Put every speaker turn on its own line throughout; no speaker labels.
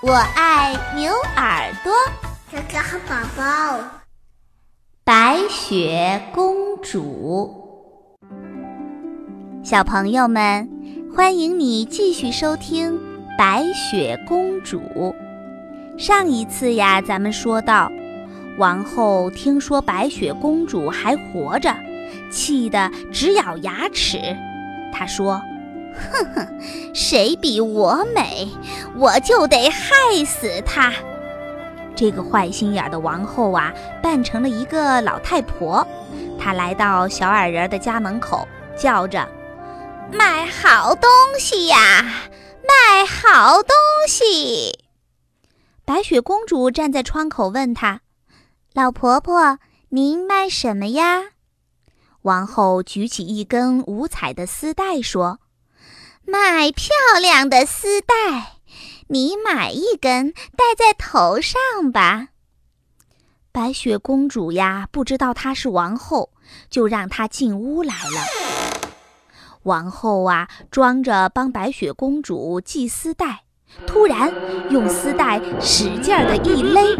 我爱牛耳朵。
哥哥和宝宝，
白雪公主。小朋友们，欢迎你继续收听《白雪公主》。上一次呀，咱们说到，王后听说白雪公主还活着，气得直咬牙齿。她说。哼哼，谁比我美，我就得害死他。这个坏心眼的王后啊，扮成了一个老太婆。她来到小矮人的家门口，叫着：“卖好东西呀，卖好东西！”白雪公主站在窗口问她：“老婆婆，您卖什么呀？”王后举起一根五彩的丝带说。卖漂亮的丝带，你买一根戴在头上吧。白雪公主呀，不知道她是王后，就让她进屋来了。王后啊，装着帮白雪公主系丝带，突然用丝带使劲的一勒，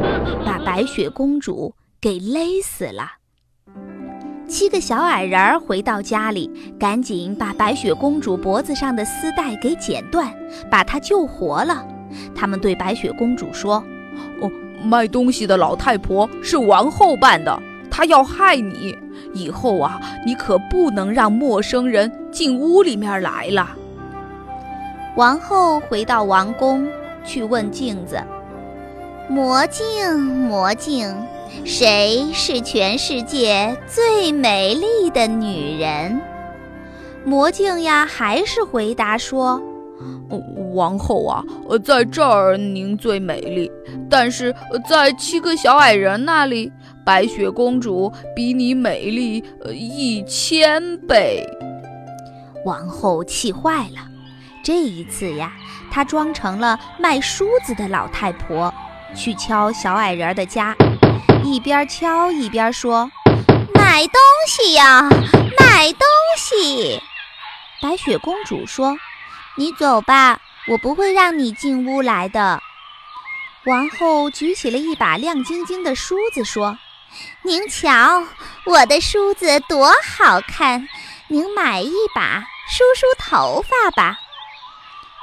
把白雪公主给勒死了。七个小矮人儿回到家里，赶紧把白雪公主脖子上的丝带给剪断，把她救活了。他们对白雪公主说：“
哦，卖东西的老太婆是王后扮的，她要害你。以后啊，你可不能让陌生人进屋里面来了。”
王后回到王宫，去问镜子：“魔镜，魔镜。”谁是全世界最美丽的女人？魔镜呀，还是回答说：“
王后啊，在这儿您最美丽，但是在七个小矮人那里，白雪公主比你美丽一千倍。”
王后气坏了，这一次呀，她装成了卖梳子的老太婆，去敲小矮人的家。一边敲一边说：“买东西呀，买东西！”白雪公主说：“你走吧，我不会让你进屋来的。”王后举起了一把亮晶晶的梳子说：“您瞧，我的梳子多好看，您买一把梳梳头发吧。”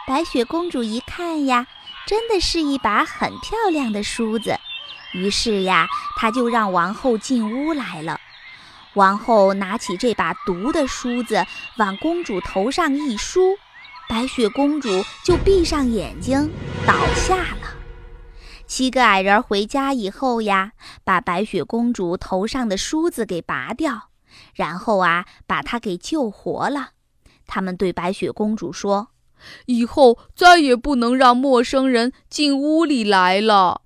白雪公主一看呀，真的是一把很漂亮的梳子。于是呀，他就让王后进屋来了。王后拿起这把毒的梳子，往公主头上一梳，白雪公主就闭上眼睛倒下了。七个矮人回家以后呀，把白雪公主头上的梳子给拔掉，然后啊，把她给救活了。他们对白雪公主说：“
以后再也不能让陌生人进屋里来了。”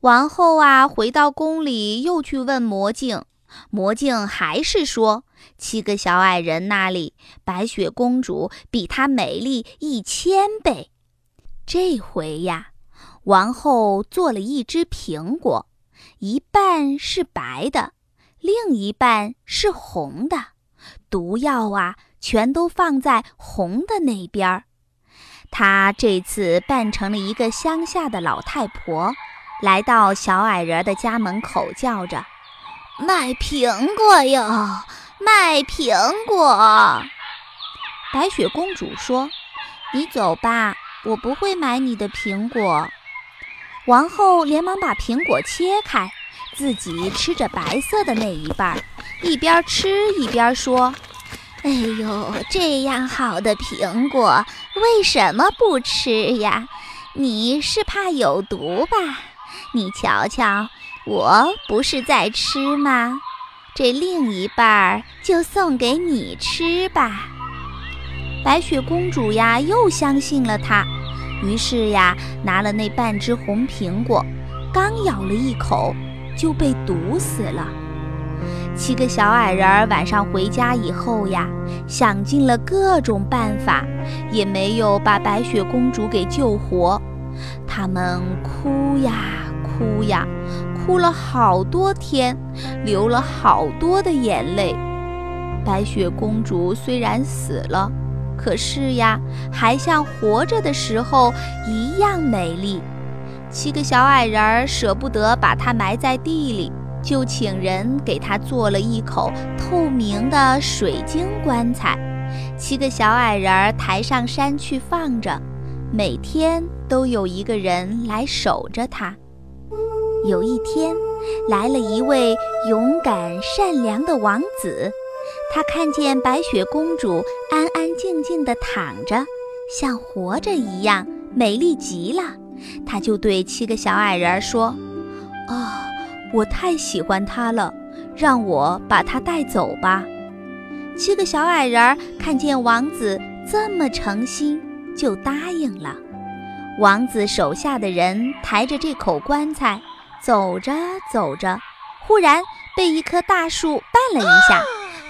王后啊，回到宫里又去问魔镜，魔镜还是说七个小矮人那里白雪公主比她美丽一千倍。这回呀，王后做了一只苹果，一半是白的，另一半是红的，毒药啊全都放在红的那边儿。她这次扮成了一个乡下的老太婆。来到小矮人的家门口，叫着：“卖苹果哟，卖苹果！”白雪公主说：“你走吧，我不会买你的苹果。”王后连忙把苹果切开，自己吃着白色的那一半，一边吃一边说：“哎呦，这样好的苹果，为什么不吃呀？你是怕有毒吧？”你瞧瞧，我不是在吃吗？这另一半儿就送给你吃吧。白雪公主呀，又相信了他，于是呀，拿了那半只红苹果，刚咬了一口，就被毒死了。七个小矮人晚上回家以后呀，想尽了各种办法，也没有把白雪公主给救活。他们哭呀。哭呀，哭了好多天，流了好多的眼泪。白雪公主虽然死了，可是呀，还像活着的时候一样美丽。七个小矮人儿舍不得把它埋在地里，就请人给它做了一口透明的水晶棺材。七个小矮人儿抬上山去放着，每天都有一个人来守着它。有一天，来了一位勇敢善良的王子，他看见白雪公主安安静静地躺着，像活着一样，美丽极了。他就对七个小矮人说：“啊，我太喜欢她了，让我把她带走吧。”七个小矮人看见王子这么诚心，就答应了。王子手下的人抬着这口棺材。走着走着，忽然被一棵大树绊了一下，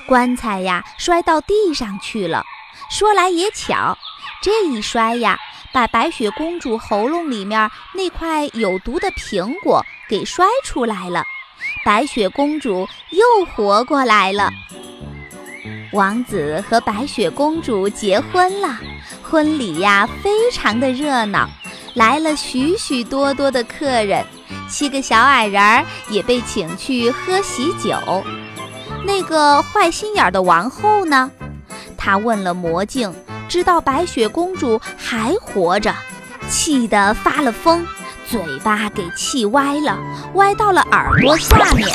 棺材呀摔到地上去了。说来也巧，这一摔呀，把白雪公主喉咙里面那块有毒的苹果给摔出来了，白雪公主又活过来了。王子和白雪公主结婚了，婚礼呀非常的热闹，来了许许多多的客人。七个小矮人儿也被请去喝喜酒。那个坏心眼的王后呢？她问了魔镜，知道白雪公主还活着，气得发了疯，嘴巴给气歪了，歪到了耳朵下面，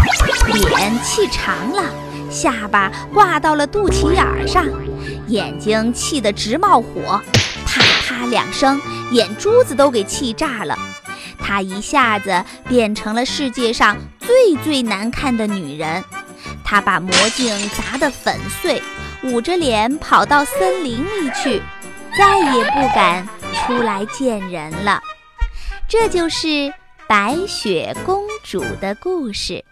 脸气长了，下巴挂到了肚脐眼上，眼睛气得直冒火，啪啪两声，眼珠子都给气炸了。她一下子变成了世界上最最难看的女人，她把魔镜砸得粉碎，捂着脸跑到森林里去，再也不敢出来见人了。这就是白雪公主的故事。